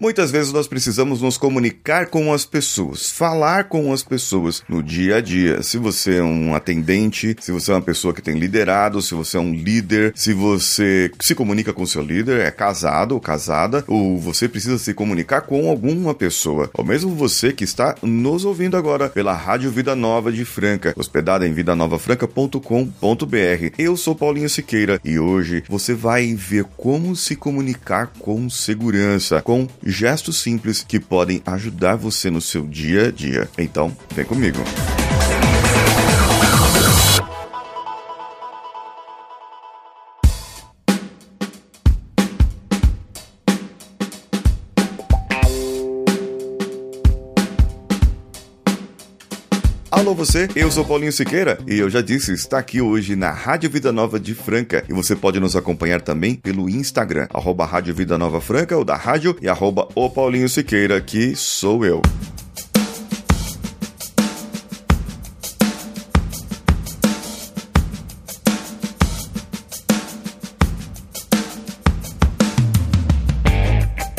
Muitas vezes nós precisamos nos comunicar com as pessoas, falar com as pessoas no dia a dia. Se você é um atendente, se você é uma pessoa que tem liderado, se você é um líder, se você se comunica com seu líder, é casado ou casada, ou você precisa se comunicar com alguma pessoa, ou mesmo você que está nos ouvindo agora pela Rádio Vida Nova de Franca, hospedada em vidanovafranca.com.br. Eu sou Paulinho Siqueira e hoje você vai ver como se comunicar com segurança, com gestos simples que podem ajudar você no seu dia a dia. Então, vem comigo. Alô você, eu sou Paulinho Siqueira e eu já disse, está aqui hoje na Rádio Vida Nova de Franca e você pode nos acompanhar também pelo Instagram, arroba Rádio Vida Nova Franca, ou da rádio e arroba o Paulinho Siqueira, que sou eu.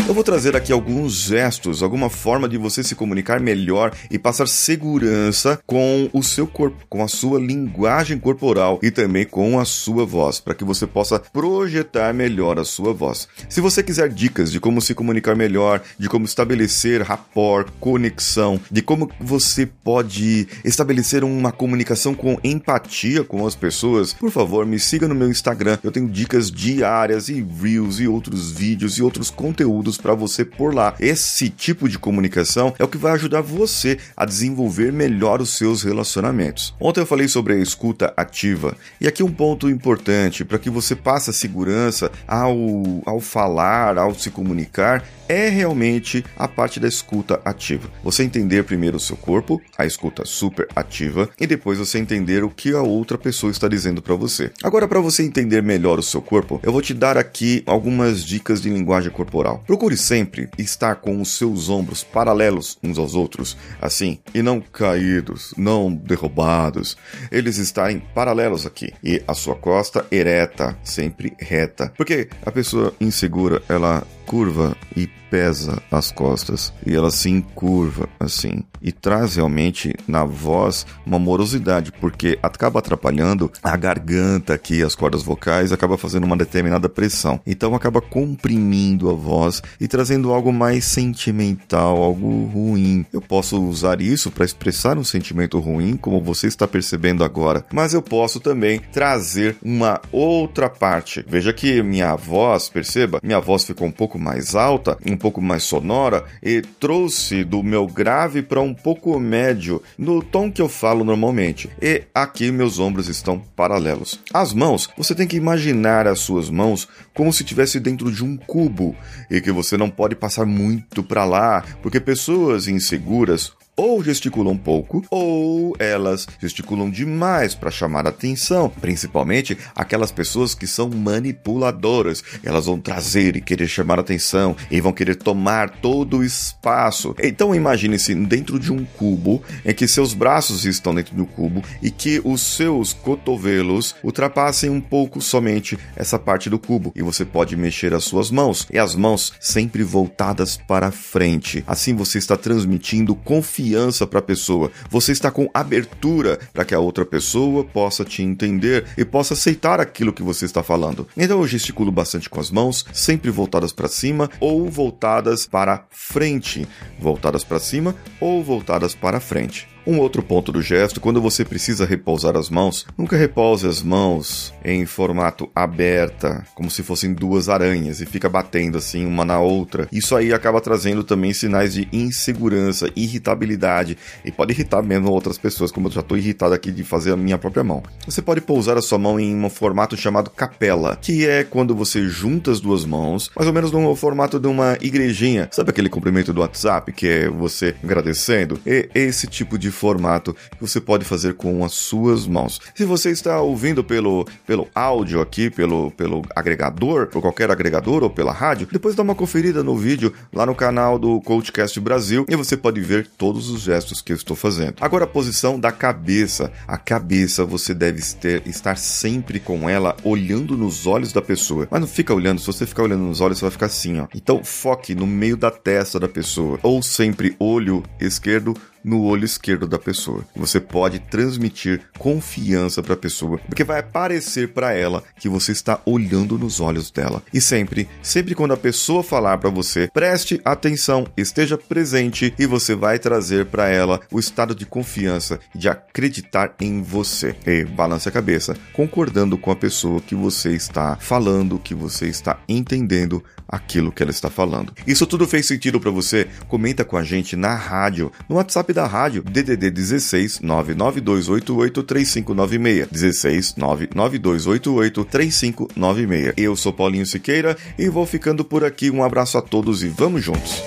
Eu vou trazer aqui alguns gestos, alguma forma de você se comunicar melhor e passar segurança com o seu corpo, com a sua linguagem corporal e também com a sua voz, para que você possa projetar melhor a sua voz. Se você quiser dicas de como se comunicar melhor, de como estabelecer rapport, conexão, de como você pode estabelecer uma comunicação com empatia com as pessoas, por favor, me siga no meu Instagram. Eu tenho dicas diárias e reels e outros vídeos e outros conteúdos para você por lá. Esse tipo de comunicação é o que vai ajudar você a desenvolver melhor os seus relacionamentos. Ontem eu falei sobre a escuta ativa e aqui um ponto importante para que você passe a segurança ao, ao falar, ao se comunicar, é realmente a parte da escuta ativa. Você entender primeiro o seu corpo, a escuta super ativa, e depois você entender o que a outra pessoa está dizendo para você. Agora, para você entender melhor o seu corpo, eu vou te dar aqui algumas dicas de linguagem corporal. Procure sempre estar com os seus ombros paralelos uns aos outros, assim, e não caídos, não derrubados. Eles estarem paralelos aqui e a sua costa ereta, sempre reta, porque a pessoa insegura ela curva e pesa as costas e ela se encurva assim e traz realmente na voz uma morosidade porque acaba atrapalhando a garganta aqui, as cordas vocais, acaba fazendo uma determinada pressão. Então acaba comprimindo a voz e trazendo algo mais sentimental, algo ruim. Eu posso usar isso para expressar um sentimento ruim, como você está percebendo agora, mas eu posso também trazer uma outra parte. Veja que minha voz, perceba, minha voz ficou um pouco mais alta, um pouco mais sonora e trouxe do meu grave para um pouco médio no tom que eu falo normalmente. E aqui meus ombros estão paralelos. As mãos, você tem que imaginar as suas mãos como se estivesse dentro de um cubo e que você não pode passar muito para lá, porque pessoas inseguras ou gesticulam pouco, ou elas gesticulam demais para chamar atenção, principalmente aquelas pessoas que são manipuladoras. Elas vão trazer e querer chamar atenção e vão querer tomar todo o espaço. Então imagine-se dentro de um cubo em que seus braços estão dentro do cubo e que os seus cotovelos ultrapassem um pouco somente essa parte do cubo e você pode mexer as suas mãos e as mãos sempre voltadas para frente. Assim você está transmitindo confiança confiança para a pessoa, você está com abertura para que a outra pessoa possa te entender e possa aceitar aquilo que você está falando. Então eu gesticulo bastante com as mãos, sempre voltadas para cima ou voltadas para frente, voltadas para cima ou voltadas para frente. Um outro ponto do gesto, quando você precisa repousar as mãos, nunca repouse as mãos em formato aberta, como se fossem duas aranhas e fica batendo assim uma na outra. Isso aí acaba trazendo também sinais de insegurança, irritabilidade e pode irritar mesmo outras pessoas, como eu já estou irritado aqui de fazer a minha própria mão. Você pode pousar a sua mão em um formato chamado capela, que é quando você junta as duas mãos, mais ou menos no formato de uma igrejinha. Sabe aquele cumprimento do WhatsApp que é você agradecendo? E esse tipo de formato que você pode fazer com as suas mãos. Se você está ouvindo pelo, pelo áudio aqui, pelo, pelo agregador, por qualquer agregador ou pela rádio, depois dá uma conferida no vídeo lá no canal do Coachcast Brasil e você pode ver todos os gestos que eu estou fazendo. Agora a posição da cabeça. A cabeça você deve ter, estar sempre com ela olhando nos olhos da pessoa. Mas não fica olhando, se você ficar olhando nos olhos, você vai ficar assim, ó. Então foque no meio da testa da pessoa. Ou sempre olho esquerdo no olho esquerdo da pessoa. Você pode transmitir confiança para a pessoa, porque vai parecer para ela que você está olhando nos olhos dela. E sempre, sempre quando a pessoa falar para você, preste atenção, esteja presente e você vai trazer para ela o estado de confiança, de acreditar em você. E balance a cabeça, concordando com a pessoa que você está falando, que você está entendendo aquilo que ela está falando. Isso tudo fez sentido para você? Comenta com a gente na rádio, no Da rádio, DDD 16 99288 3596. 16 99288 3596. Eu sou Paulinho Siqueira e vou ficando por aqui. Um abraço a todos e vamos juntos.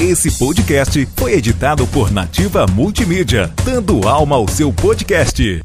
Esse podcast foi editado por Nativa Multimídia, dando alma ao seu podcast.